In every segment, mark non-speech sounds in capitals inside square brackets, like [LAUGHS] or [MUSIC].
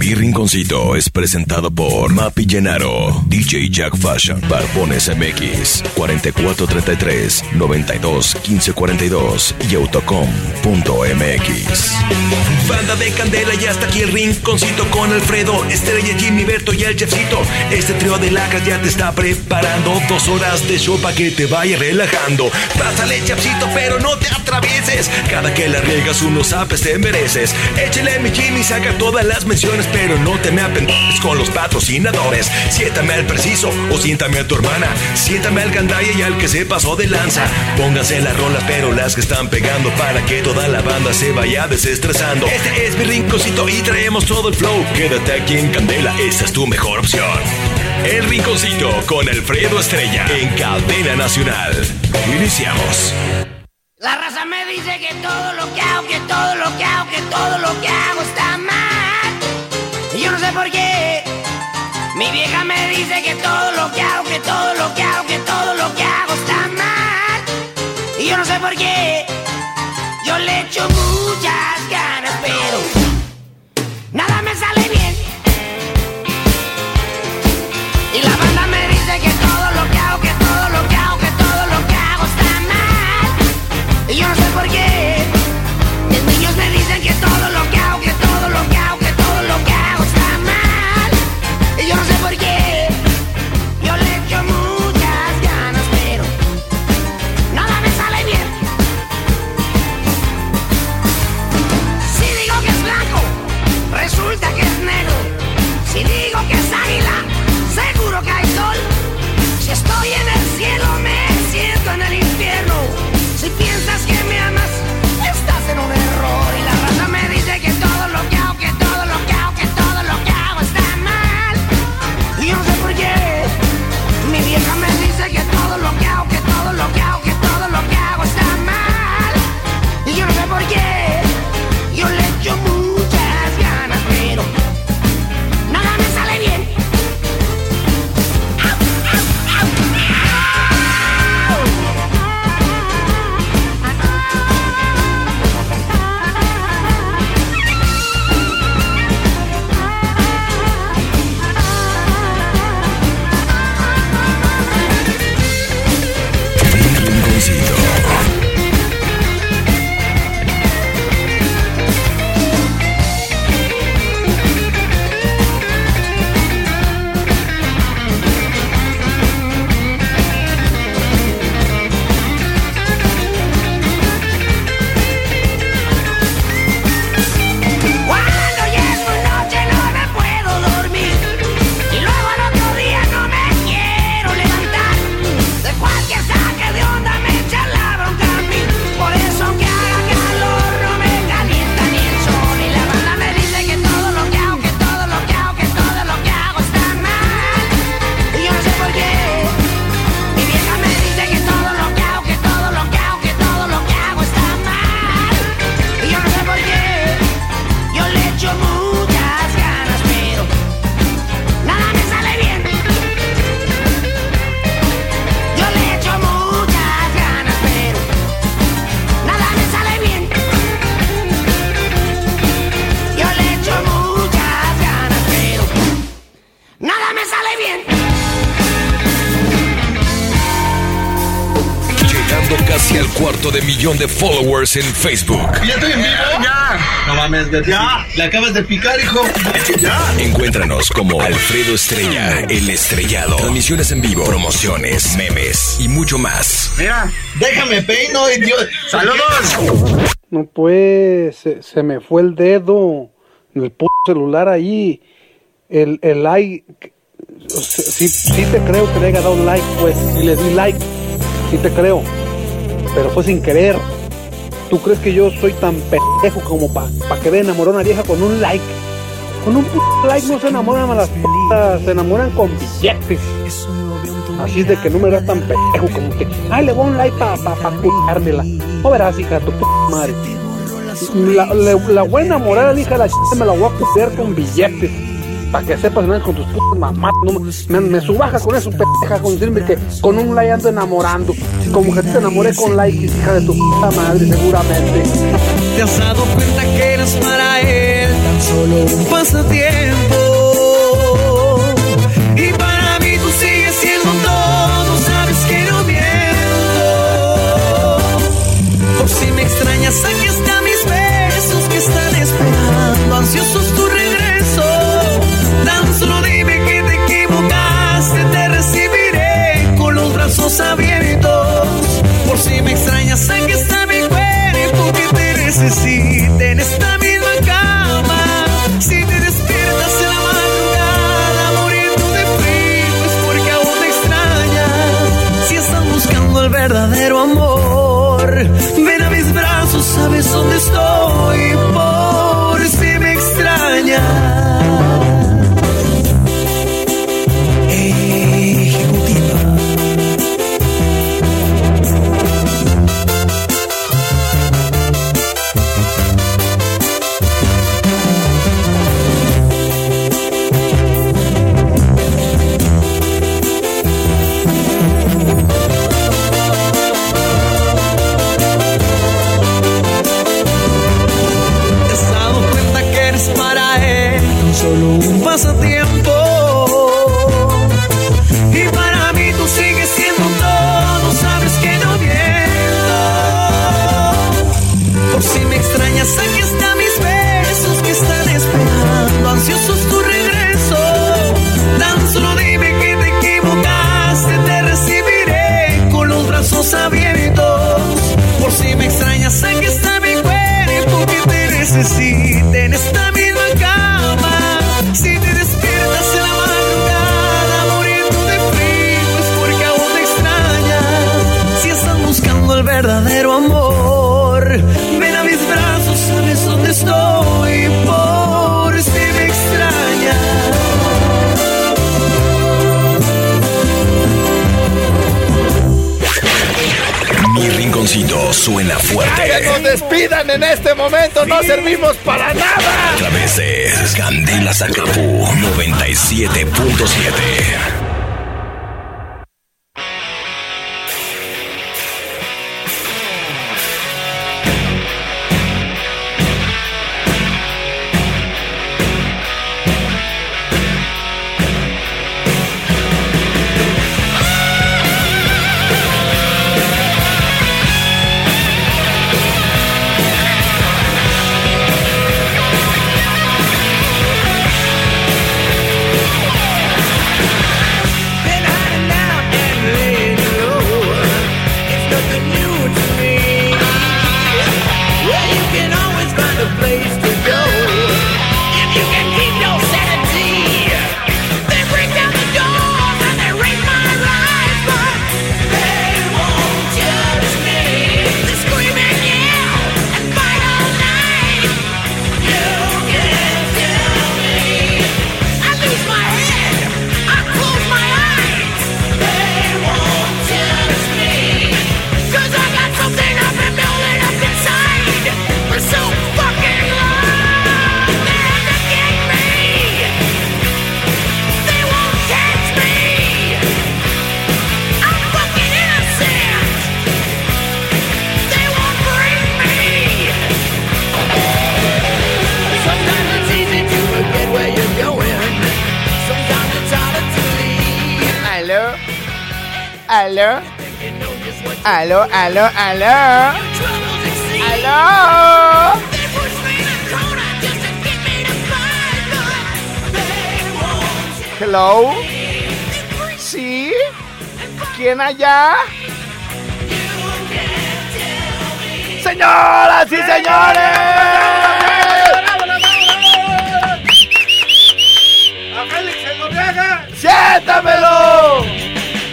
Mi Rinconcito es presentado por Mapi Llenaro, DJ Jack Fashion, Barbones MX, 4433 92 1542 y autocom.mx. Banda de candela y hasta aquí el rinconcito con Alfredo, Estrella, Jimmy, Berto y el chefcito. Este trío de lacas ya te está preparando dos horas de show para que te vaya relajando. Pásale, chefcito, pero no te atravieses. Cada que la riegas unos apes te mereces. Échale mi Jimmy, saca todas las menciones, pero no te me apendes con los patrocinadores. Siéntame al preciso o siéntame a tu hermana. Siéntame al gandaya y al que se pasó de lanza. Pónganse las rolas, pero las que están pegando para que toda la banda se vaya desestresando. Este es mi rinconcito y traemos todo el flow. Quédate aquí en Candela, esta es tu mejor opción. El rinconcito con Alfredo Estrella en Cadena Nacional. Iniciamos. La raza me dice que todo lo que hago, que todo lo que hago, que todo lo que hago está mal. Yo no sé por qué. Mi vieja me dice que todo lo que hago, que todo lo que hago, que todo lo que hago está mal. Y yo no sé por qué. Yo le echo muchas ganas, pero cuarto de millón de followers en Facebook. ¿Ya estoy en vivo? Ya. No mames. Ya. Le acabas de picar, hijo. Ya. Encuéntranos como Alfredo Estrella, el estrellado. Transmisiones en vivo, promociones, memes y mucho más. Mira, déjame peino, idiota. ¡Saludos! No pues, se, se me fue el dedo en el p celular ahí. el, el like, sí, sí te creo que le haya dado like, pues, y le di like, sí te creo, pero fue sin querer. ¿Tú crees que yo soy tan pendejo como para pa querer enamorar a una vieja con un like? Con un like no se enamoran a las p se enamoran con billetes. Así es de que no me das tan pendejo como que, ay, le voy un like para pa, pa, pa No verás, hija, tu p madre. La, la, la voy a enamorar a la hija de la ch me la voy a putear con billetes. Para que sepas, no con tus putas mamás. No, me, me subaja con eso, pendeja, con decirme que con un like ando enamorando. Como que te enamoré con like, hija de tu puta madre, seguramente. ¿Te has dado cuenta que eres para él tan solo un pasatiempo? Brazos abiertos. Por si me extrañas, aquí está mi cuerpo que te necesita en esta misma cama. Si te despiertas en la madrugada muriendo de frío es porque aún me extrañas. Si estás buscando el verdadero amor, ven a mis brazos, sabes dónde estoy. Aló, aló, aló, aló, aló, aló. Hello, sí, ¿quién allá? Señoras y señores. ¡Siéntamelo!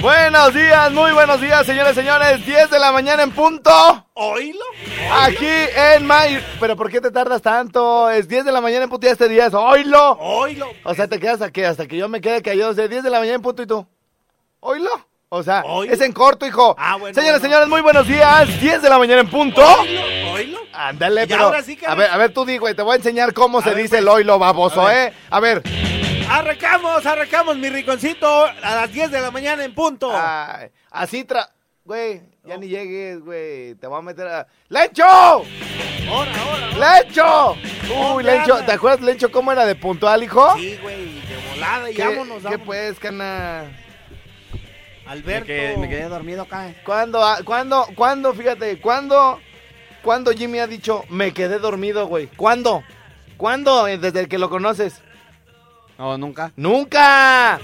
Buenos días, muy buenos días, señores, señores. 10 de la mañana en punto. ¿Oílo? Aquí en My. ¿Pero por qué te tardas tanto? Es 10 de la mañana en punto y este día es oílo. ¿Oílo? O sea, te quedas aquí hasta que yo me quede callado. De 10 de la mañana en punto y tú. ¿Oílo? O sea, ¿Oílo? es en corto, hijo. Ah, bueno, Señores, bueno. señores, muy buenos días. 10 de la mañana en punto. ¿Oílo? ¿Oílo? Ándale, pero. ahora sí que- A ver, a ver, tú di, güey. Te voy a enseñar cómo se ver, dice pues. el oílo, baboso. ¿eh? A ver. Arrancamos, arrancamos, mi rinconcito, a las 10 de la mañana en punto. Ay, así tra. Güey, ya ni llegues, güey. Te voy a meter a. ¡Lencho! Ahora, ahora, ahora. ¡Lencho! Uy, ¿Dónde Lencho? ¿te acuerdas, Lencho, cómo era de puntual, hijo? Sí, güey, de volada y ¿Qué, vámonos, ¿Qué vámonos. pues, cana? Alberto. me quedé dormido acá. ¿Cuándo, ah, cuándo, cuándo, fíjate, cuándo, cuándo Jimmy ha dicho, me quedé dormido, güey? ¿Cuándo? ¿Cuándo? eh, Desde el que lo conoces. No, nunca. ¡Nunca!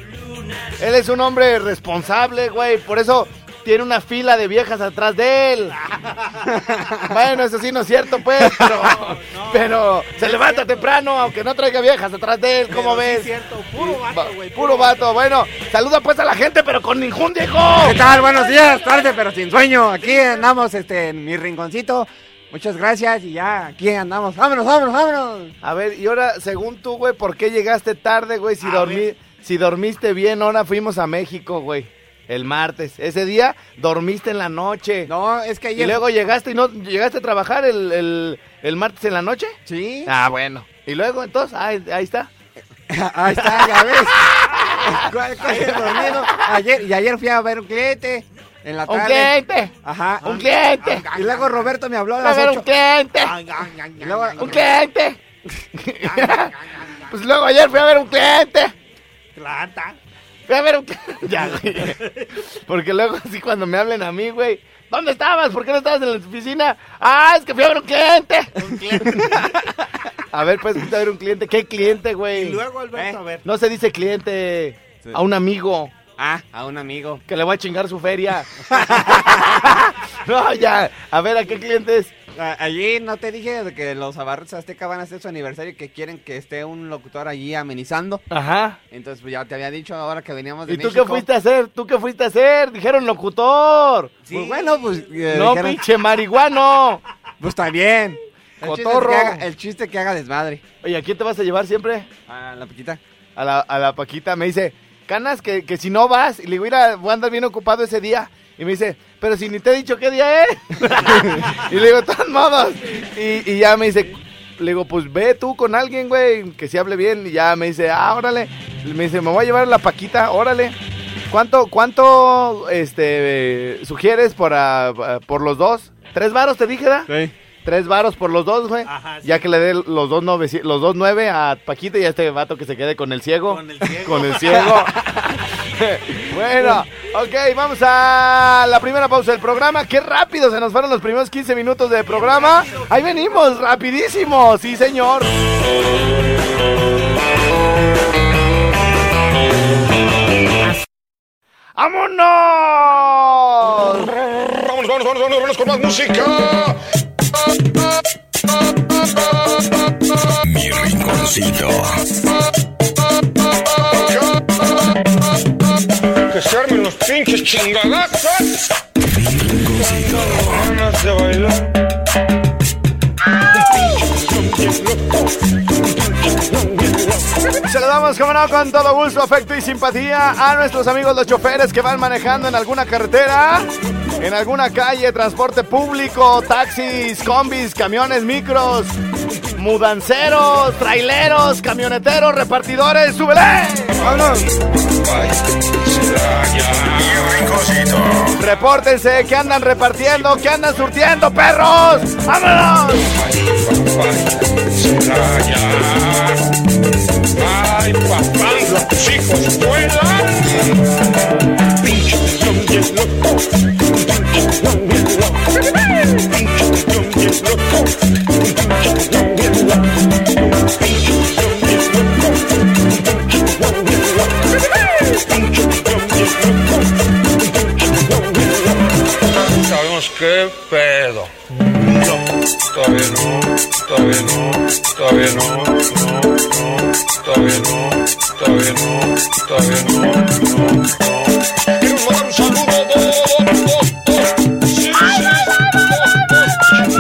Él es un hombre responsable, güey. Por eso tiene una fila de viejas atrás de él. [LAUGHS] bueno, eso sí no es cierto, pues. Pero, pero se levanta temprano, aunque no traiga viejas atrás de él. ¿Cómo Pero sí ves? es cierto, puro Va- vato, güey. Puro vato. Bueno, saluda pues a la gente, pero con ningún hijo. ¿Qué tal? Buenos días, tarde, pero sin sueño. Aquí andamos este, en mi rinconcito. Muchas gracias y ya, aquí andamos. Vámonos, vámonos, vámonos. A ver, y ahora, según tú, güey, ¿por qué llegaste tarde, güey? Si, dormí, si dormiste bien, ahora fuimos a México, güey. El martes. Ese día dormiste en la noche. No, es que Y ayer... luego llegaste y no llegaste a trabajar el, el- el martes en la noche. Sí. Ah, bueno. Y luego entonces, ahí, ahí está. [LAUGHS] Ahí está, ya ves. [LAUGHS] ¿Cuál- cuál es dormido? Ayer, y ayer fui a ver un cliente en la Un tarde. cliente. Ajá. Un cliente. Y luego Roberto me habló a A las ver, un 8. cliente. Y luego, Un cliente. [LAUGHS] pues luego ayer fui a ver un cliente. Planta. Fui a ver un cliente. Ya, güey. [LAUGHS] Porque luego así cuando me hablen a mí, güey. ¿Dónde estabas? ¿Por qué no estabas en la oficina? Ah, es que fui a ver un cliente. Un cliente. [LAUGHS] A ver, pues fui a ver un cliente. ¿Qué cliente, güey? y luego, Alberto, ¿Eh? a ver. No se dice cliente. Sí. A un amigo. Ah, a un amigo. Que le voy a chingar su feria. [LAUGHS] [LAUGHS] no, ya. A ver, ¿a qué clientes? Allí no te dije que los Abarrotes Azteca van a hacer su aniversario y que quieren que esté un locutor allí amenizando. Ajá. Entonces, pues ya te había dicho ahora que veníamos de ¿Y tú México. qué fuiste a hacer? ¿Tú qué fuiste a hacer? Dijeron locutor. Sí. Pues bueno, pues. eh, no, dijeron, pinche marihuano. [LAUGHS] Pues también. El chiste, Cotorro. que haga, el chiste que haga desmadre. Oye, ¿a quién te vas a llevar siempre? A la piquita. A la, a la Paquita. Me dice, Canas, que, si no vas. Y le digo, mira, voy a andar bien ocupado ese día. Y me dice, pero si ni te he dicho qué día es. [LAUGHS] y le digo, todos modos. Y, ya me dice, le digo, pues ve tú con alguien, güey, que se hable bien. Y ya me dice, ah, órale. Me dice, me voy a llevar la Paquita, órale. ¿Cuánto, cuánto, este, sugieres por, ah, por los dos? ¿Tres varos te dije, da? Sí. Tres varos por los dos, güey. Ajá, sí. Ya que le dé los dos, nove, los dos nueve a Paquita y a este vato que se quede con el ciego. Con el ciego. Con el ciego. [LAUGHS] bueno, ok, vamos a la primera pausa del programa. Qué rápido se nos fueron los primeros 15 minutos de programa. Ahí venimos, rapidísimo. Sí, señor. ¡Vámonos! Vamos, vamos, vamos, vamos, vamos con más música. Mi rinconcito. Que se armen los pinches chingadazos. Mi rinconcito. Ganas de bailar. Saludamos, como no, con todo gusto, afecto y simpatía a nuestros amigos los choferes que van manejando en alguna carretera, en alguna calle, transporte público, taxis, combis, camiones, micros, mudanceros, traileros, camioneteros, repartidores, ¡súbele! ¡Vámonos! Repórtense, que andan repartiendo, que andan surtiendo, perros. ¡Vámonos! Ay, papá, los chicos vuelan. Sabemos qué pedo. Quiero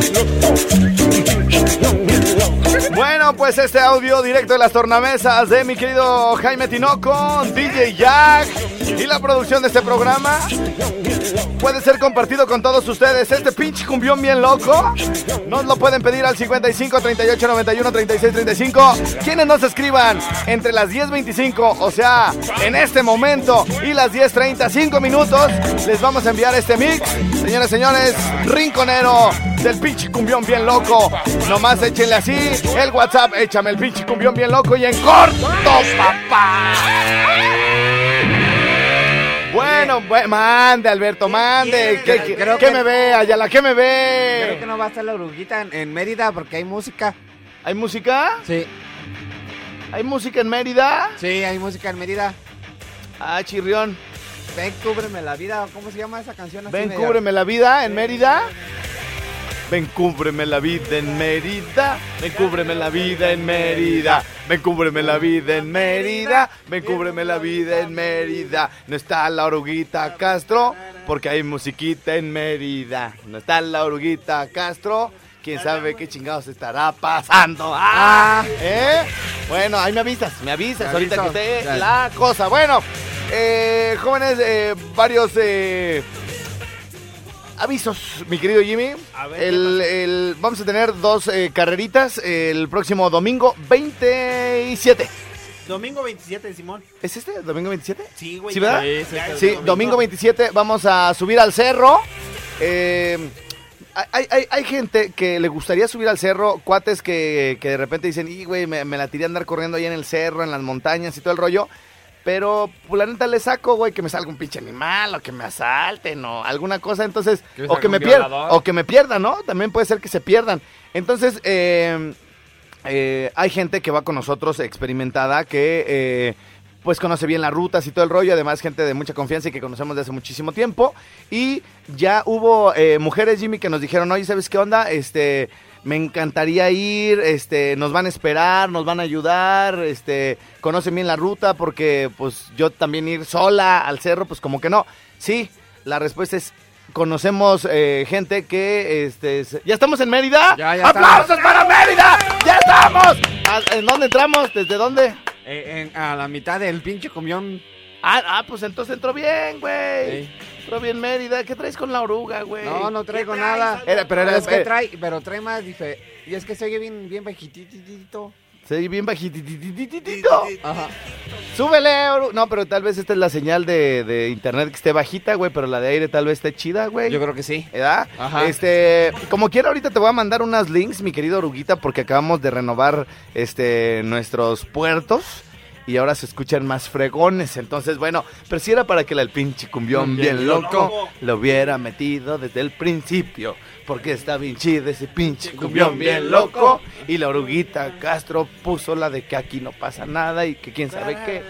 un saludo. Bueno, pues este audio directo de las tornamesas de mi querido Jaime Tinoco, DJ Jack y la producción de este programa puede ser compartido con todos ustedes. Este pinche cumbión bien loco nos lo pueden pedir al 55 38 91 36 35. Quienes nos escriban entre las 10.25, o sea, en este momento, y las 10.35 minutos, les vamos a enviar este mix. Señores, señores, rinconero del pinche cumbión bien loco. Nomás échenle así el WhatsApp, échame el pinche cumbión bien loco y en corto, papá. Bueno, bu- mande, Alberto, mande. Que, que- Creo que que- me ve, Ayala, que me ve. Creo que no va a estar la oruguita en, en Mérida porque hay música. ¿Hay música? Sí. ¿Hay música en Mérida? Sí, hay música en Mérida. Ah, chirrión. Ven, cúbreme la vida. ¿Cómo se llama esa canción? así Ven, media- cúbreme la vida en Mérida. Ven, cúbreme la vida en Mérida. Ven, cúbreme la vida en Mérida. Ven, cúbreme la vida en Mérida. Ven, cúbreme la vida en Mérida. No está la oruguita Castro porque hay musiquita en Mérida. No está la oruguita Castro. Quién sabe qué chingados estará pasando. Ah, ¿eh? Bueno, ahí me avisas, me avisas ahorita que esté la cosa. Bueno, eh, jóvenes, eh, varios eh, avisos, mi querido Jimmy. El, el- vamos a tener dos eh, carreritas el próximo domingo 27. Domingo 27, Simón. ¿Es este? ¿Domingo 27? Sí, güey. ¿Sí, verdad? Sí, sí, sí, Sí, domingo. domingo 27 vamos a subir al cerro. Eh, hay, hay- hay gente que le gustaría subir al cerro, cuates que, que de repente dicen, y güey, me, me la tiré a andar corriendo ahí en el cerro, en las montañas y todo el rollo. Pero, pues la neta le saco, güey, que me salga un pinche animal o que me asalten o alguna cosa. Entonces, o que me pierdan, o que me pierdan, ¿no? También puede ser que se pierdan. Entonces, eh, eh, hay gente que va con nosotros experimentada que eh, pues conoce bien las rutas y todo el rollo, además gente de mucha confianza y que conocemos de hace muchísimo tiempo. Y ya hubo eh, mujeres, Jimmy, que nos dijeron, oye, ¿sabes qué onda? Este, me encantaría ir, este, nos van a esperar, nos van a ayudar, este, conocen bien la ruta porque pues yo también ir sola al cerro, pues como que no. Sí, la respuesta es conocemos eh, gente que este ya estamos en Mérida. Ya, ya ¡Aplausos estamos. para Mérida! ¡Ya estamos! ¿A- ¿En dónde entramos? ¿Desde dónde? Eh, en- a la mitad del pinche cumbión. Ah, ah, pues entonces entró bien, güey. Sí. Entró bien Mérida. ¿Qué traes con la oruga, güey? No, no traigo ¿Qué nada. Era- pero era- es que trae, pero trae más dife- Y es que se oye bien, bien bajititito. Se oye bien bajititititito. Ajá. Súbele, oru- No, pero tal vez esta es la señal de, de internet que esté bajita, güey, pero la de aire tal vez esté chida, güey. Yo creo que sí. ¿Verdad? Ajá. Este, como quiera, ahorita te voy a mandar unas links, mi querido Oruguita, porque acabamos de renovar este nuestros puertos. Y ahora se escuchan más fregones. Entonces, bueno, pero si era para que el pinche cumbión bien, Bien loco, lo hubiera metido desde el principio. Porque está bien chido ese pinche cumbión bien loco. Y la oruguita Castro puso la de que aquí no pasa nada y que quién sabe qué.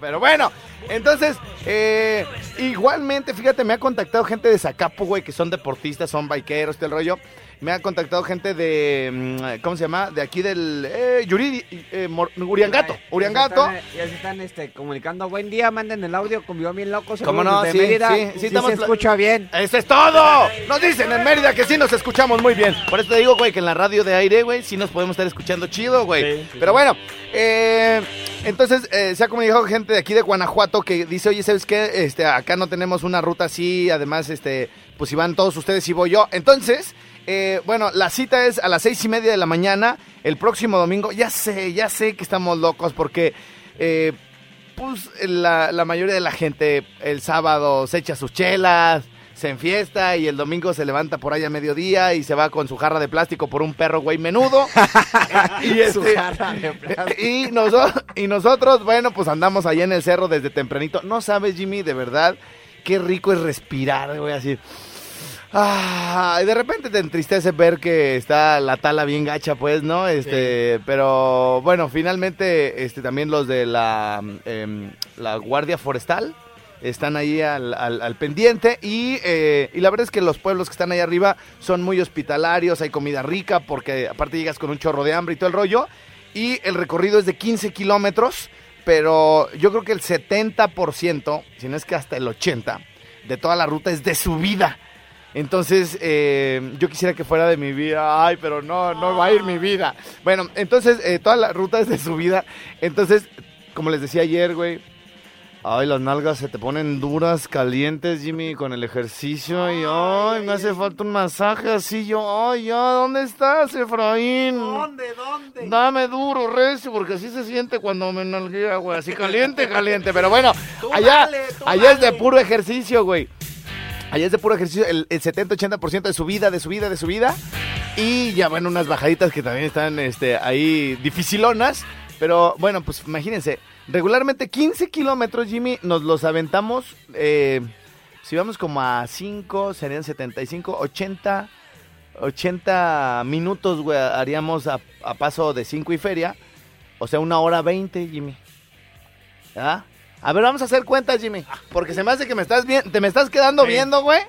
Pero bueno, entonces, eh, igualmente, fíjate, me ha contactado gente de Zacapo, güey, que son deportistas, son bikeros, todo el rollo. Me ha contactado gente de, mm, ¿cómo se llama? De aquí del, eh, Yuridi, eh, Mor- Uriangato, Uriangato. Ya se están, ya se están, este, comunicando. Buen día, manden el audio, cumbión bien loco. ¿Cómo no? Sí, Mérida. sí, sí, sí estamos se pla- escucha bien. ¡Eso es todo! Nos dicen en Mérida que sí nos escuchamos muy bien. Por eso te digo, güey, que en la radio de aire, güey, sí nos podemos estar escuchando chido, güey. Pero bueno, eh, entonces eh, se ha comunicado gente de aquí de Guanajuato que dice, oye, ¿sabes qué? Este, acá no tenemos una ruta así, además, este, pues si van todos ustedes y voy yo. Entonces, eh, bueno, la cita es a las seis y media de la mañana, el próximo domingo. Ya sé, ya sé que estamos locos porque... eh, pues la, la mayoría de la gente el sábado se echa sus chelas, se enfiesta y el domingo se levanta por ahí a mediodía y se va con su jarra de plástico por un perro güey menudo. [LAUGHS] [LAUGHS] y, Su este, jarra de plástico. y, noso- y nosotros, bueno, pues andamos allá en el cerro desde tempranito. No sabes, Jimmy, de verdad, qué rico es respirar, güey, así. Ah, y de repente te entristece ver que está la tala bien gacha, pues, ¿no? Este, pero bueno, finalmente, este, también los de la, em, la Guardia Forestal, están ahí al, al- al pendiente y, eh, y la verdad es que los pueblos que están ahí arriba son muy hospitalarios, hay comida rica porque aparte llegas con un chorro de hambre y todo el rollo y el recorrido es de 15 kilómetros, pero yo creo que el 70%, si no es que hasta el 80%, de toda la ruta es de subida. Entonces, eh, yo quisiera que fuera de mi vida. Ay, pero no, no va a ir mi vida. Bueno, entonces, eh, toda la ruta es de subida. Entonces, como les decía ayer, güey. Ay, las nalgas se te ponen duras, calientes, Jimmy, con el ejercicio. Y ay, me hace falta un masaje así. Yo, ay, ya, ¿dónde estás, Efraín? ¿Dónde, dónde? Dame duro, recio, porque así se siente cuando me nalguea, güey. Así caliente, caliente. Pero bueno, allá, allá es de puro ejercicio, güey. Allá es de puro ejercicio, el, el 70-80% de subida, de subida, de subida. Y ya, bueno, unas bajaditas que también están este, ahí dificilonas. Pero bueno, pues imagínense, regularmente 15 kilómetros, Jimmy, nos los aventamos. eh, si vamos como a 5, serían 75, 80, 80 minutos, güey, haríamos a, a paso de 5 y feria. O sea, una hora 20, Jimmy. ¿Ah? A ver, vamos a hacer cuentas, Jimmy. Porque se me hace que me estás bien, te me estás quedando Sí. viendo, güey.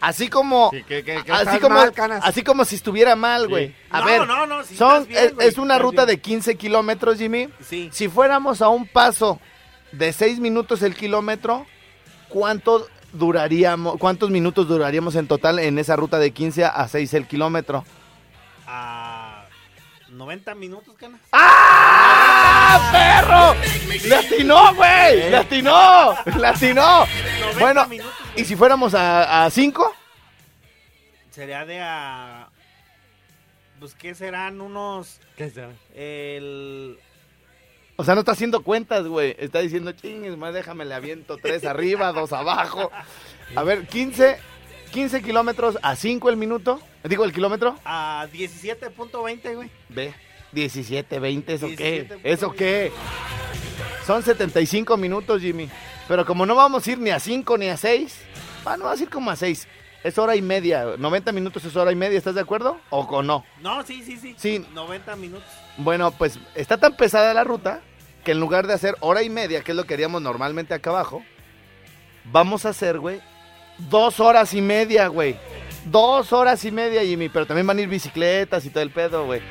Así como, que- que- que así como, mal, así como si estuviera mal, güey. A No, ver, no, no, sí son, bien, es, una ruta de 15 kilómetros, Jimmy. Sí. Si fuéramos a un paso de 6 minutos el kilómetro, ¿cuánto duraríamos, cuántos minutos duraríamos en total en esa ruta de 15 a 6 el kilómetro? A 90 minutos, canas. ¡Ah, perro! ¡Le atinó, güey! ¡Le atinó! ¡Le atinó! 90 Bueno, minutos, ¿y si fuéramos a 5? Sería de a. Pues, ¿qué serán unos. ¿Qué será? El. O sea, no está haciendo cuentas, güey. Está diciendo, chingues, más déjame, le aviento tres arriba, dos abajo. A ver, 15, 15 kilómetros a 5 el minuto. Digo, el kilómetro. A 17.20, güey. Ve, 17, 20, ¿eso qué? 17.20. ¿Eso qué? Son 75 minutos, Jimmy. Pero como no vamos a ir ni a 5 ni a 6, bueno, vamos a ir como a 6. Es hora y media. 90 minutos es hora y media, ¿estás de acuerdo? ¿O, o no? No, sí, sí, sí. Sí. 90 minutos. Bueno, pues está tan pesada la ruta que en lugar de hacer hora y media, que es lo que haríamos normalmente acá abajo, vamos a hacer, güey, dos horas y media, güey. Dos horas y media, Jimmy, pero también van a ir bicicletas y todo el pedo, güey.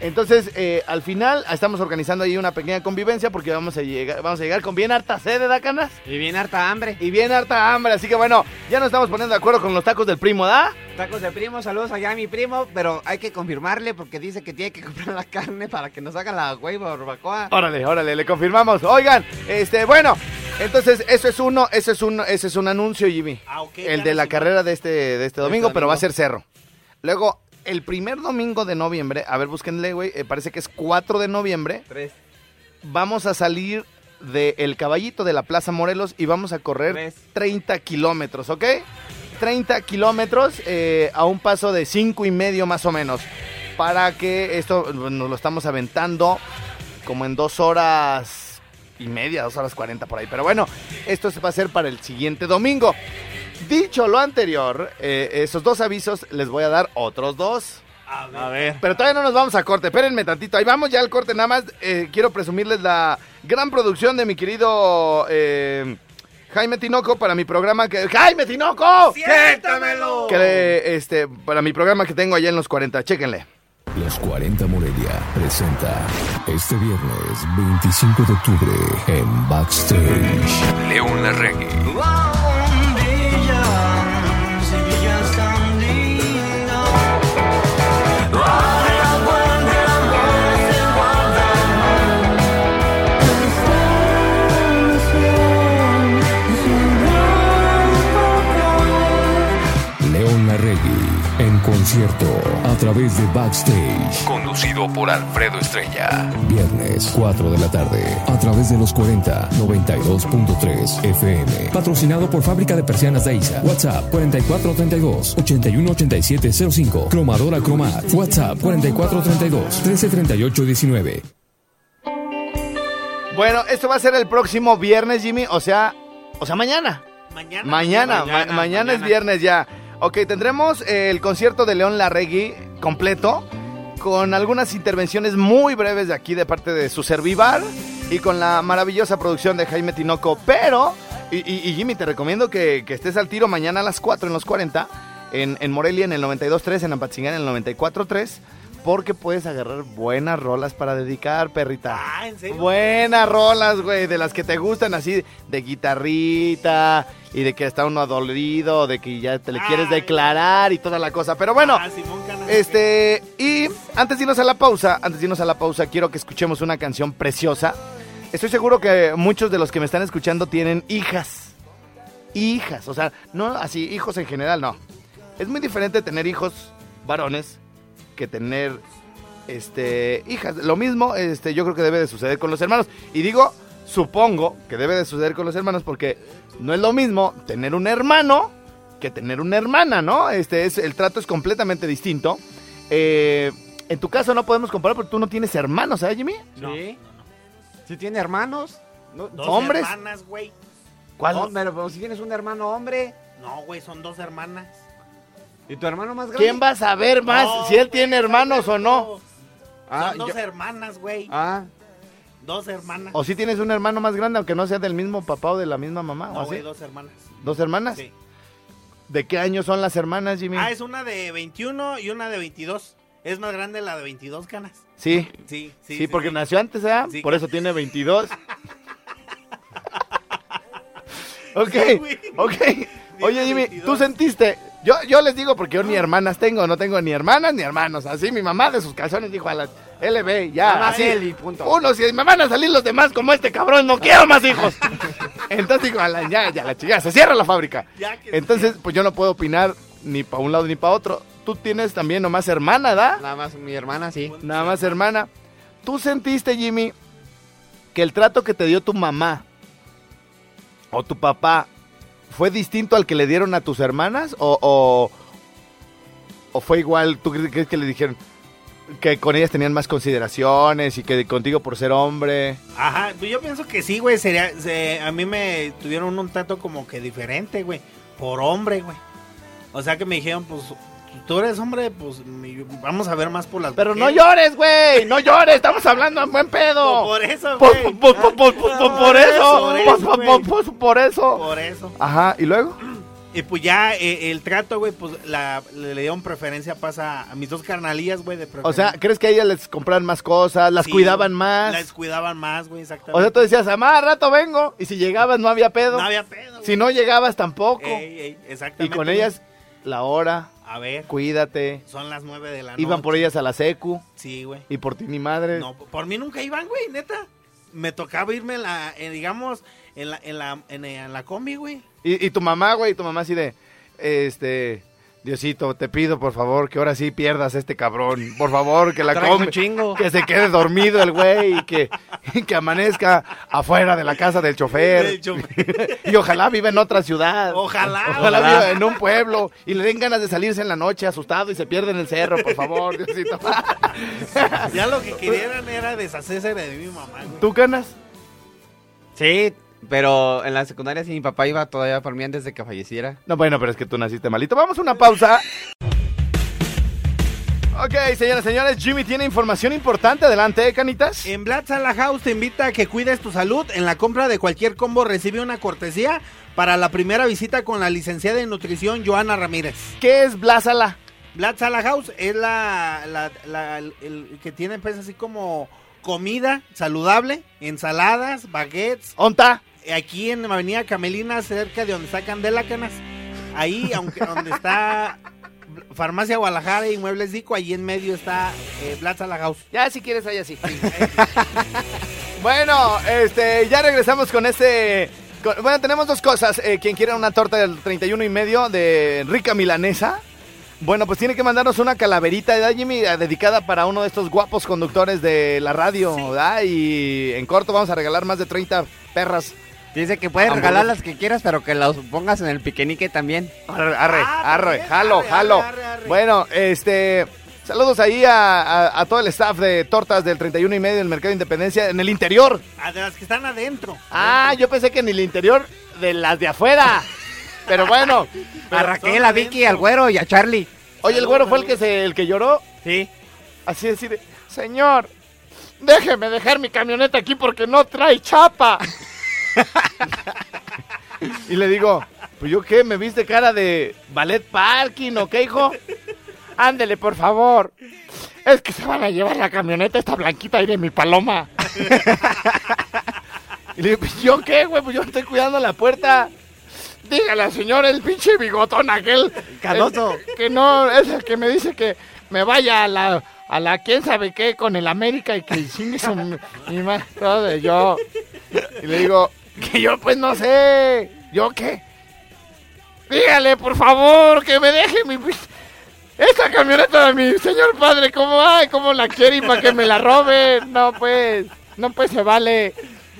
Entonces, eh, al final estamos organizando ahí una pequeña convivencia porque vamos a llegar, vamos a llegar con bien harta sed, ¿da, canas? Y bien harta hambre. Y bien harta hambre, así que bueno, ya nos estamos poniendo de acuerdo con los tacos del primo, ¿da? Tacos de primo, saludos allá a mi primo, pero hay que confirmarle porque dice que tiene que [LAUGHS] comprar la carne para que nos haga la güey barbacoa. Órale, órale, le confirmamos. Oigan, este, bueno, entonces eso es uno, eso es un, ese es un anuncio, Jimmy. Ah, ok. el de la carrera de este, de este domingo, domingo. pero va a ser cerro. Luego, el primer domingo de noviembre, a ver, búsquenle, güey, eh, parece que es 4 de noviembre, Tres. vamos a salir del caballito de la Plaza Morelos y vamos a correr Tres. 30 kilómetros, ¿ok? 30 kilómetros eh, a un paso de 5 y medio más o menos. Para que esto nos lo estamos aventando como en dos horas y media, dos horas 40 por ahí. Pero bueno, esto se va a hacer para el siguiente domingo. Dicho lo anterior, eh, esos dos avisos les voy a dar otros dos. A ver. A ver. Pero todavía no nos vamos a corte, espérenme tantito. Ahí vamos ya al corte, nada más eh, quiero presumirles la gran producción de mi querido eh, Jaime Tinoco para mi programa que... ¡Jaime Tinoco! ¡Siéntamelo! Que, este, para mi programa que tengo allá en los 40, chéquenle. Los 40 Morelia presenta este viernes 25 de octubre en Backstage. León Larregui. León concierto a través de Backstage. Conducido por Alfredo Estrella. Viernes 4 de la tarde a través de los 40 92.3 FM. Patrocinado por Fábrica de Persianas Daiza. WhatsApp 4432 818705. Cromadora Cromat. WhatsApp 4432 133819. Bueno, esto va a ser el próximo viernes, Jimmy, o sea, o sea, mañana. Mañana. Mañana, ma- Mañana, mañana, es viernes ya. Ok, tendremos eh, el concierto de León Larregui completo, con algunas intervenciones muy breves de aquí de parte de su Servivar y con la maravillosa producción de Jaime Tinoco. Pero Y, Jimmy, te recomiendo que, que estés al tiro mañana a las 4 en los 40, en, en Morelia en el 92.3, en Apatzingán en el 94.3, porque puedes agarrar buenas rolas para dedicar, perrita. Ah, ¿en serio? Buenas rolas, güey, de las que te gustan así, de guitarrita y de que está uno adolorido, de que ya te le quieres declarar y toda la cosa. Pero bueno, Ah, Simón este, y antes de irnos a la pausa, antes de irnos a la pausa, quiero que escuchemos una canción preciosa. Estoy seguro que muchos de los que me están escuchando tienen hijas. Hijas, o sea, no así, hijos en general, no. Es muy diferente tener hijos varones que tener este hijas. Lo mismo, este, yo creo que debe de suceder con los hermanos. Y digo, supongo que debe de suceder con los hermanos porque no es lo mismo tener un hermano que tener una hermana, ¿no? Este es el trato es completamente distinto. Eh, en tu caso no podemos comparar porque tú no tienes hermanos, ¿eh, Jimmy? Sí. ¿Sí tiene hermanos? No, Dos hombres. hermanas, güey. ¿Cuál? no, pero, pero si tienes un hermano hombre No, güey, son dos hermanas. Y tu hermano más grande. ¿Quién va a saber más No, si él tiene hermanos o no? Ah, son dos yo- hermanas, güey. Ah, Dos hermanas. O si tienes un hermano más grande, aunque no sea del mismo papá o de la misma mamá. ¿o no, así? dos hermanas. ¿Dos hermanas? Sí. ¿De qué año son las hermanas, Jimmy? Ah, es una de 21 y una de 22. Es más grande la de 22 canas. Sí. Sí, sí. Sí, porque nació antes, ¿eh? Sí. Por eso tiene 22. [LAUGHS] ok, ok. Oye, Jimmy, 22. ¿tú sentiste? Yo, yo les digo porque yo ni hermanas tengo, no tengo ni hermanas ni hermanos. Así mi mamá de sus calzones dijo a la LB, ya. Más así, y punto. Uno, si me van a salir los demás como este cabrón, no quiero más hijos. [LAUGHS] Entonces digo, a la, ya, ya, la chica, se cierra la fábrica. Entonces, pues yo no puedo opinar ni para un lado ni para otro. Tú tienes también nomás hermana, ¿da? nada más mi hermana, sí. Nada más hermana. ¿Tú sentiste, Jimmy, que el trato que te dio tu mamá o tu papá fue distinto al que le dieron a tus hermanas? ¿O, o, fue igual? ¿Tú cre- crees que le dijeron que con ellas tenían más consideraciones y que contigo por ser hombre? Ajá, pues yo pienso que sí, güey. Sería, se- a mí me tuvieron un trato como que diferente, güey. Por hombre, güey. O sea que me dijeron, pues, tú eres hombre, pues vamos a ver más por las Pero no llores, güey, no llores, estamos hablando en buen pedo. Por eso, güey. por- por- por- por- por- por eso, Por eso, por- güey. por- por eso. Por eso. Ajá, ¿y luego? [CLEARS THROAT] Y pues ya eh, el trato, güey, pues la, le, le dieron preferencia pasa a mis dos carnalillas, güey, de O preferencia. sea, ¿crees que a ellas les compraban más cosas, las Sí, cuidaban más? Las cuidaban más, güey, exactamente. O sea, tú decías, mamá, al rato vengo. Y si llegabas no había pedo. No había pedo. Si no llegabas tampoco. Ey, ey, y con ellas, la hora, A ver, cuídate. son las nueve de la noche. Iban por ellas a la secu. Sí, güey. Y por ti ni madre. No, por mí nunca iban, güey, neta. Me tocaba irme en la, en, digamos, en la, en la, en, en la combi, güey. Y, y tu mamá, güey, tu mamá así de, este, Diosito, te pido por favor que ahora sí pierdas a este cabrón. Por favor, que la come. un chingo. Que se quede dormido el güey y que, y que amanezca afuera de la casa del chofer. Del chofer. [LAUGHS] y ojalá viva en otra ciudad. Ojalá, Ojalá ojalá. viva en un pueblo y le den ganas de salirse en la noche asustado y se pierde en el cerro, por favor, Diosito. [LAUGHS] Ya lo que querían era deshacerse de mi mamá, güey. ¿Tú ganas? Sí, pero en la secundaria sí mi papá iba todavía por mí antes de que falleciera. No, bueno, pero es que tú naciste malito. Vamos a una pausa. Ok, señoras y señores, Jimmy tiene información importante. Adelante, ¿eh, canitas. En Black Sala House te invita a que cuides tu salud. En la compra de cualquier combo recibe una cortesía para la primera visita con la licenciada en nutrición Joana Ramírez. ¿Qué es Blázala? Black Sala House es la, la- la- el, el que tiene pues así como comida saludable, ensaladas, baguettes. ¿Onta? Aquí en Avenida Camelina, cerca de donde está Candela Canas. Ahí, aunque [LAUGHS] donde está Farmacia Guadalajara y Muebles Dico, ahí en medio está eh, Sala House. Ya, si quieres, ahí así. [LAUGHS] bueno, este, ya regresamos con este. con- bueno, tenemos dos cosas. Eh, quien quiera una torta del 31 y medio de rica milanesa. Bueno, pues tiene que mandarnos una calaverita, ¿verdad, Jimmy? Eh, Dedicada para uno de estos guapos conductores de la radio, ¿verdad? Y en corto vamos a regalar más de 30 perras. Dice que puedes Hamburguesas. regalar las que quieras, pero que las pongas en el piquenique también. Arre, arre, Ah, arre, jalo, arre, jalo. arre, arre. Bueno, este. Saludos ahí a, a- a todo el staff de tortas del 31 y medio del Mercado de Independencia en el interior. Ah, de las que están adentro. Ah, yo pensé que en el interior de las de afuera. [LAUGHS] Pero bueno. a Raquel, a Vicky, al güero y a Charlie. Oye, el güero fue el que se, el que lloró. Sí. Así así de, señor, déjeme dejar mi camioneta aquí porque no trae chapa. [LAUGHS] [LAUGHS] Y le digo, pues yo qué, ¿me viste cara de ballet parking o qué, hijo? Ándele, por favor. Es que se van a llevar la camioneta esta blanquita ahí de mi paloma. [LAUGHS] y le digo, pues yo qué, güey, pues yo estoy cuidando la puerta. Dígale al señor el pinche bigotón aquel. Canoso. que no, es el que me dice que me vaya a la, a la quién sabe qué con el América y que chingue su mi, mi ma- todo de yo. Y le digo, que yo pues no sé. ¿Yo qué? Dígale, por favor, que me deje mi... Esta camioneta de mi señor padre, ¿cómo ay, cómo la quiere y para que me la roben? No, pues, no, pues se vale.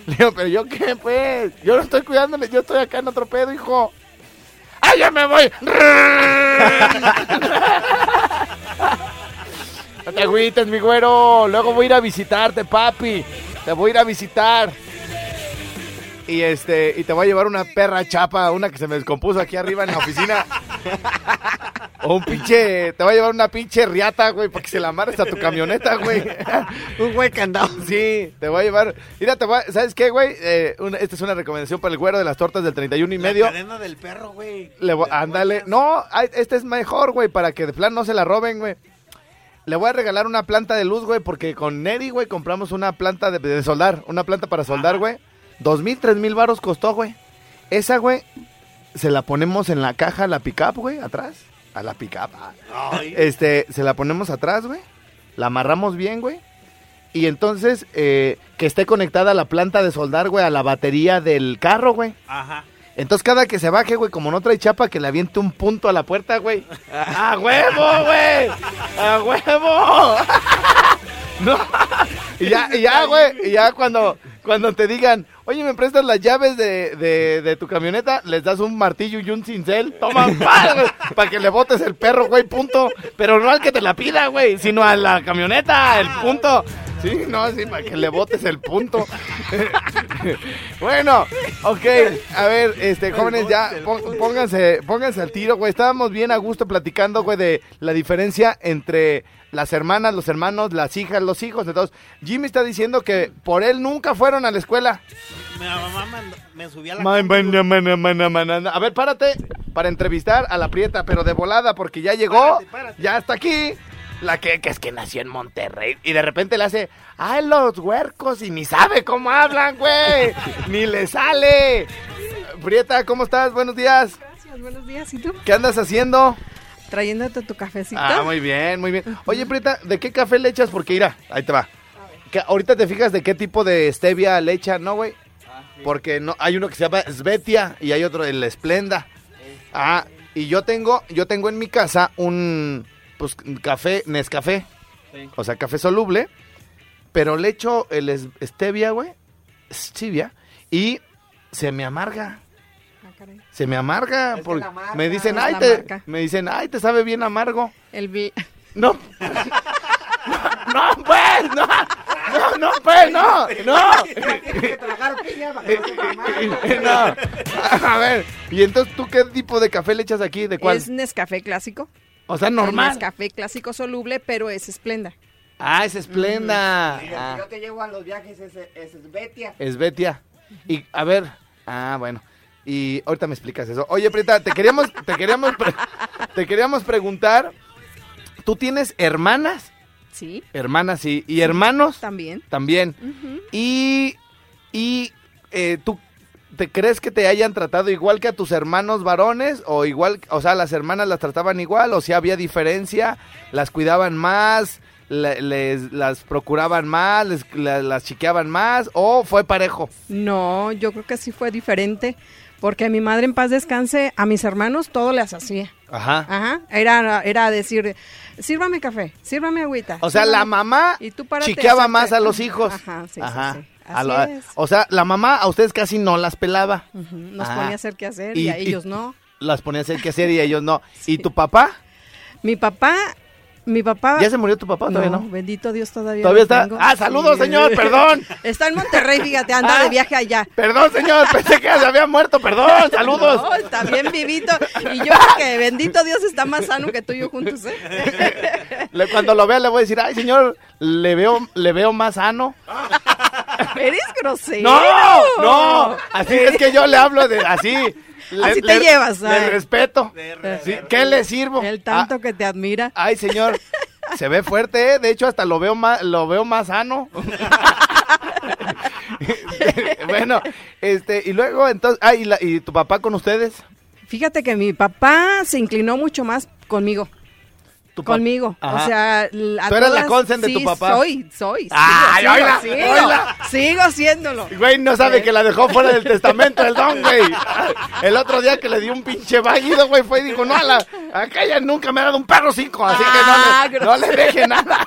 Le digo, pero yo qué, pues, yo no estoy cuidándole, yo estoy acá en otro pedo, hijo. ¡Ah, ya me voy! [LAUGHS] No te agüites, mi güero. Luego voy a ir a visitarte, papi. Te voy a ir a visitar. Y este, y te voy a llevar una perra chapa, una que se me descompuso aquí arriba en la oficina. [LAUGHS] O un pinche, te voy a llevar una pinche riata, güey, para que se la amarres a tu camioneta, güey. [LAUGHS] Un güey candado. Sí, te voy a llevar. Mira, te voy a- ¿sabes qué, güey? Eh, una- esta es una recomendación para el güero de las tortas del 31 y medio. La cadena del perro, güey. Le voy- ándale. No, este es mejor, güey, para que de plan no se la roben, güey. Le voy a regalar una planta de luz, güey, porque con Neri, güey, compramos una planta de, de soldar, una planta para soldar, güey. Dos mil, tres mil varos costó, güey. Esa, güey, se la ponemos en la caja, a la pickup, güey, atrás. A la pickup. ah. Ay. Este, se la ponemos atrás, güey. La amarramos bien, güey. Y entonces, eh, que esté conectada la planta de soldar, güey, a la batería del carro, güey. Ajá. Entonces cada que se baje, güey, como no trae chapa, que le aviente un punto a la puerta, güey. ¡A huevo, güey! ¡A huevo! [LAUGHS] no. [LAUGHS] Y ya, y ya, güey, y ya cuando, cuando te digan, oye, ¿me prestas las llaves de, de, de tu camioneta? Les das un martillo y un cincel. Toma, [LAUGHS] para que le botes el perro, güey, punto. Pero no al que te la pida, güey, sino a la camioneta, el punto. Sí, no, sí, para que le botes el punto. [LAUGHS] bueno, ok, a ver, este, jóvenes, ya pónganse, pónganse al tiro, güey. Estábamos bien a gusto platicando, güey, de la diferencia entre las hermanas, los hermanos, las hijas, los hijos, de todos. Jimmy está diciendo que por él nunca fueron a la escuela. Mi mamá me, me subía a la... Man, man, man, man, man, man. A ver, párate para entrevistar a la prieta, pero de volada, porque ya llegó, Párate, párate. ya está aquí. La que, que es que nació en Monterrey. Y de repente le hace, ¡ay, los huercos! Y ni sabe cómo hablan, güey. [LAUGHS] ni le sale. Prieta, ¿cómo estás? Buenos días. Gracias, buenos días. ¿Y tú? ¿Qué andas haciendo? Trayéndote tu cafecito. Ah, muy bien, muy bien. Oye, Prieta, ¿de qué café le echas? Porque mira, ahí te va. Que ahorita te fijas de qué tipo de stevia le echan, ¿no, güey? Porque no, hay uno que se llama Svetia y hay otro el Esplenda. Ah, y yo tengo, yo tengo en mi casa un pues café, Nescafé. O sea, café soluble. Pero le echo el es- stevia, güey. Stevia. Y se me amarga. Ah. Se me amarga. que por- la marca, me dicen, ay, la te, marca". me dicen, ay, te sabe bien amargo. El vi- [LAUGHS] No. No, pues, no. No, no, pues, no. No. No. A ver, y entonces tú qué tipo de café le echas aquí? ¿De cuál? Es Nescafé clásico. O sea, normal. Nescafé clásico soluble, pero es esplenda. Ah, es esplenda. Ah, Yo te llevo a los viajes, es, es Betia. es Betia. Y a ver, ah, bueno. Y ahorita me explicas eso. Oye, Prieta, te queríamos te queríamos pre- te queríamos preguntar, ¿tú tienes hermanas? Sí. Hermanas y, y hermanos También. también. Y, y eh, tú te crees que te hayan tratado igual que a tus hermanos varones o igual, o sea, las hermanas las trataban igual o si había diferencia, las cuidaban más, le- les las procuraban más, les, la- las chiqueaban más o fue parejo. No, yo creo que sí fue diferente. Porque mi madre en paz descanse, a mis hermanos todo les hacía. Ajá. Ajá. Era, era decir, sírvame café, sírvame agüita. O sea, la sírvame-". mamá Y tú chiqueaba más a los hijos. Ajá, sí, sí, Ajá. sí. A Así lo- es. O sea, la mamá a ustedes casi no las pelaba. Ujú, Nos Ah. ponía a hacer qué hacer y, a ellos no. Las ponía a hacer qué hacer y ellos no. [LAUGHS] ¿Y tu papá? Mi papá, mi papá... ¿Ya se murió tu papá? Todavía no. bendito Dios, todavía ¿Todavía está? tengo. Ah, saludos, señor, perdón. [LAUGHS] Está en Monterrey, fíjate, anda Ah. de viaje allá. Perdón, señor, [LAUGHS] pensé que se había muerto, perdón, saludos. No, está bien vivito. Y yo creo que bendito Dios está más sano que tú y yo juntos, ¿eh? Cuando lo vea le voy a decir, ay, señor, le veo, le veo más sano. [LAUGHS] Eres grosero. No, no, así es que yo le hablo de así. [LAUGHS] Así te llevas, Le ay. respeto. Sí, ¿Qué le sirvo? El tanto Ah, que te admira. Ay, señor, se ve fuerte, ¿eh? De hecho, hasta lo veo más, lo veo más sano. [LAUGHS] bueno, este, y luego, entonces, ah, ¿y, la- ¿y tu papá con ustedes? Fíjate que mi papá se inclinó mucho más conmigo. Tu Conmigo. Ajá. O sea, a ¿Tú eras la consen de tu papá? Soy, soy. Sigo, Ay, sigo, oíla, sigo, oíla. sigo haciéndolo. Güey, no sabe que la dejó fuera del testamento el don, güey. El otro día que le dio un pinche vaguido, güey, fue y dijo, no, a la, acá ya nunca me ha dado un perro cinco, así Ah, que no le, no le deje nada.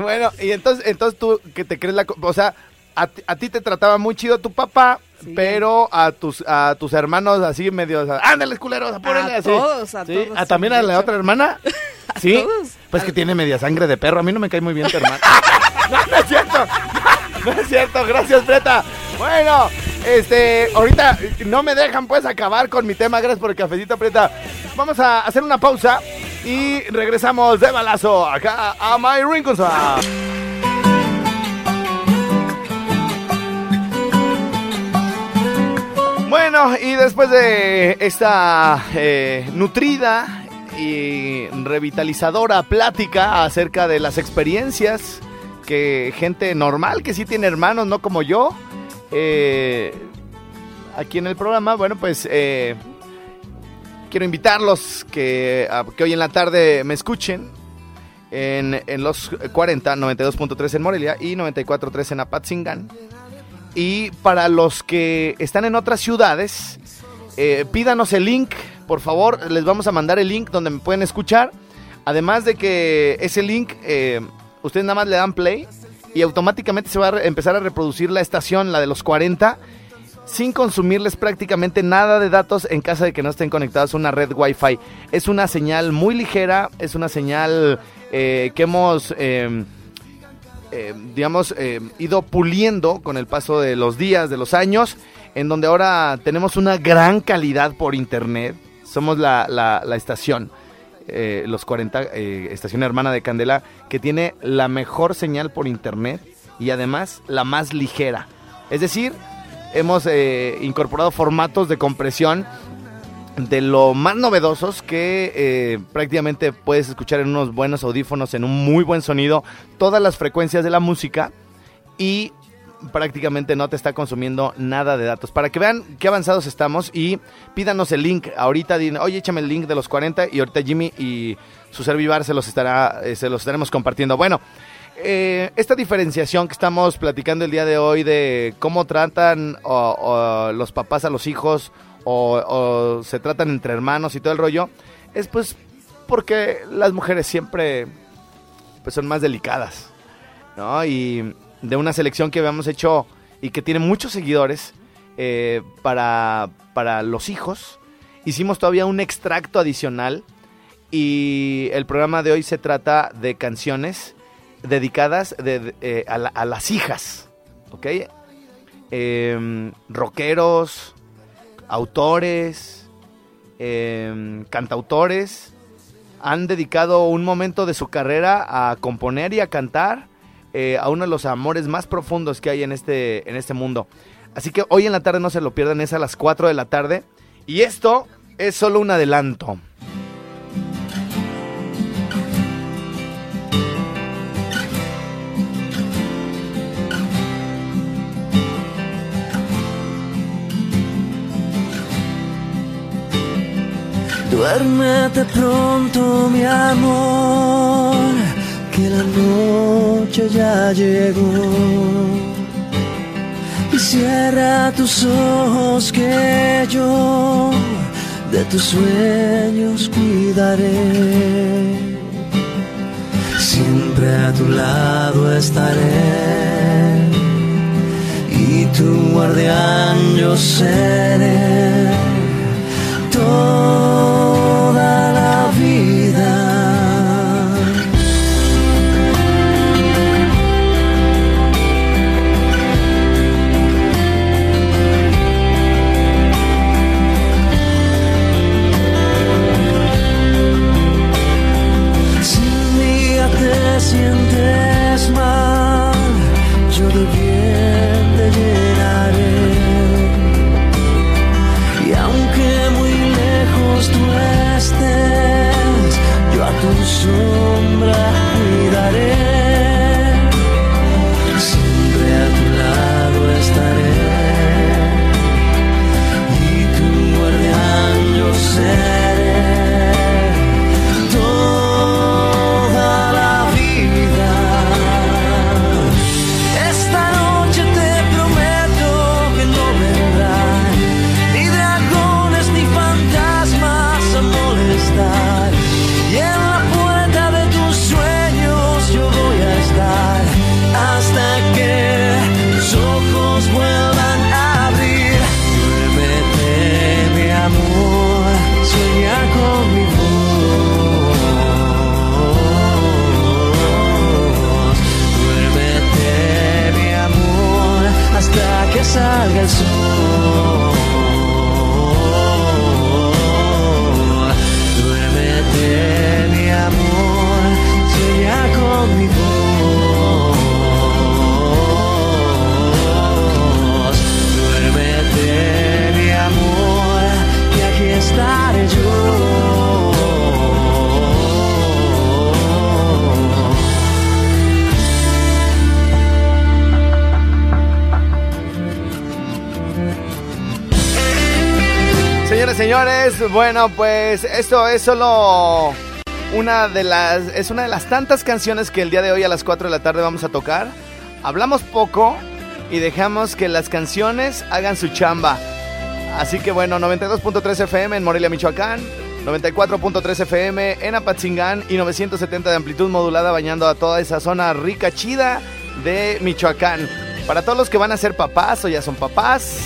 Bueno, y entonces, entonces tú, que te crees la... co- O sea, a, ti- a ti te trataba muy chido tu papá, pero a tus a tus hermanos así medio... o sea, Ándale, culeros, apúrenle A así. todos, a ¿Sí? todos, ¿A también a la otra hermana? [LAUGHS] [LAUGHS] ¿Sí? todos. Pues que tiene media sangre de perro. A mí no me cae muy bien tu hermana. [LAUGHS] no, no es cierto. No es cierto. Gracias, Preta. Bueno, este, ahorita no me dejan pues acabar con mi tema. Gracias por el cafecito, Preta. Vamos a hacer una pausa y regresamos de balazo acá a My Rincon. Bueno, y después de esta eh, nutrida y revitalizadora plática acerca de las experiencias que gente normal que sí tiene hermanos, no como yo, eh, aquí en el programa, bueno, pues eh, quiero invitarlos que, que hoy en la tarde me escuchen en, en los 40, 92.3 en Morelia y 94.3 en Apatzingán. Y para los que están en otras ciudades, eh, pídanos el link, por favor, les vamos a mandar el link donde me pueden escuchar. Además de que ese link, eh, ustedes nada más le dan play y automáticamente se va a empezar a reproducir la estación, la de los 40, sin consumirles prácticamente nada de datos en caso de que no estén conectados a una red Wi-Fi. Es una señal muy ligera, es una señal eh, que hemos... eh, digamos, ido puliendo con el paso de los días, de los años, en donde ahora tenemos una gran calidad por internet. Somos la, la- la estación, eh, los 40, eh, estación hermana de Candela, que tiene la mejor señal por internet y además la más ligera. Es decir, hemos eh, incorporado formatos de compresión de lo más novedosos que eh, prácticamente puedes escuchar en unos buenos audífonos, en un muy buen sonido, todas las frecuencias de la música y prácticamente no te está consumiendo nada de datos. Para que vean qué avanzados estamos y pídanos el link. Ahorita, oye, échame el link de los 40 y ahorita Jimmy y su servivar se los, estará, eh, se los estaremos compartiendo. Bueno, eh, esta diferenciación que estamos platicando el día de hoy de cómo tratan los papás a los hijos o, o se tratan entre hermanos y todo el rollo, es pues porque las mujeres siempre pues son más delicadas, ¿no? Y de una selección que habíamos hecho y que tiene muchos seguidores eh, para, para los hijos, hicimos todavía un extracto adicional y el programa de hoy se trata de canciones dedicadas de- eh, a las hijas, ¿ok? Em, rockeros, autores, em, cantautores, han dedicado un momento de su carrera a componer y a cantar eh, a uno de los amores más profundos que hay en este, en este mundo. Así que hoy en la tarde no se lo pierdan, es a las 4 de la tarde. Y esto es solo un adelanto. Duérmete pronto, mi amor, que la noche ya llegó. Y cierra tus ojos que yo de tus sueños cuidaré. Siempre a tu lado estaré y tu guardián yo seré toda Señores, bueno, pues esto es solo una de las es una de las tantas canciones que el día de hoy a las 4 de la tarde vamos a tocar. Hablamos poco y dejamos que las canciones hagan su chamba. Así que bueno, 92.3 FM en Morelia, Michoacán, 94.3 FM en Apatzingán y 970 de amplitud modulada bañando a toda esa zona rica chida de Michoacán. Para todos los que van a ser papás o ya son papás,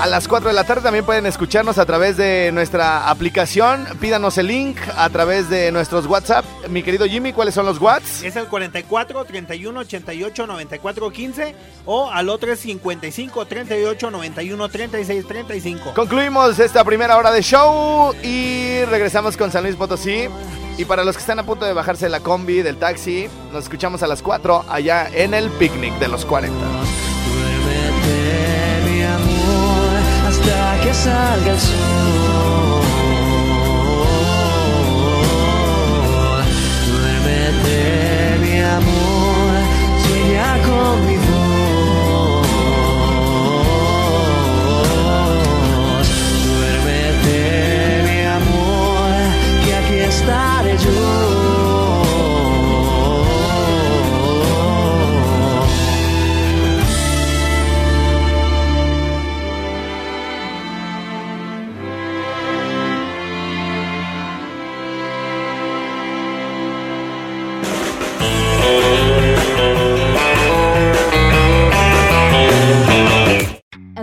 a las 4 de la tarde también pueden escucharnos a través de nuestra aplicación. Pídanos el link a través de nuestros WhatsApp. Mi querido Jimmy, ¿cuáles son los Whats? Es el 44 31 88 94 15 o al otro es 55 38 91 36 35. Concluimos esta primera hora de show y regresamos con San Luis Potosí. Y para los que están a punto de bajarse de la combi, del taxi, nos escuchamos a las 4 allá en el picnic de los 40. Que salga el sol. Duérmete, mi amor,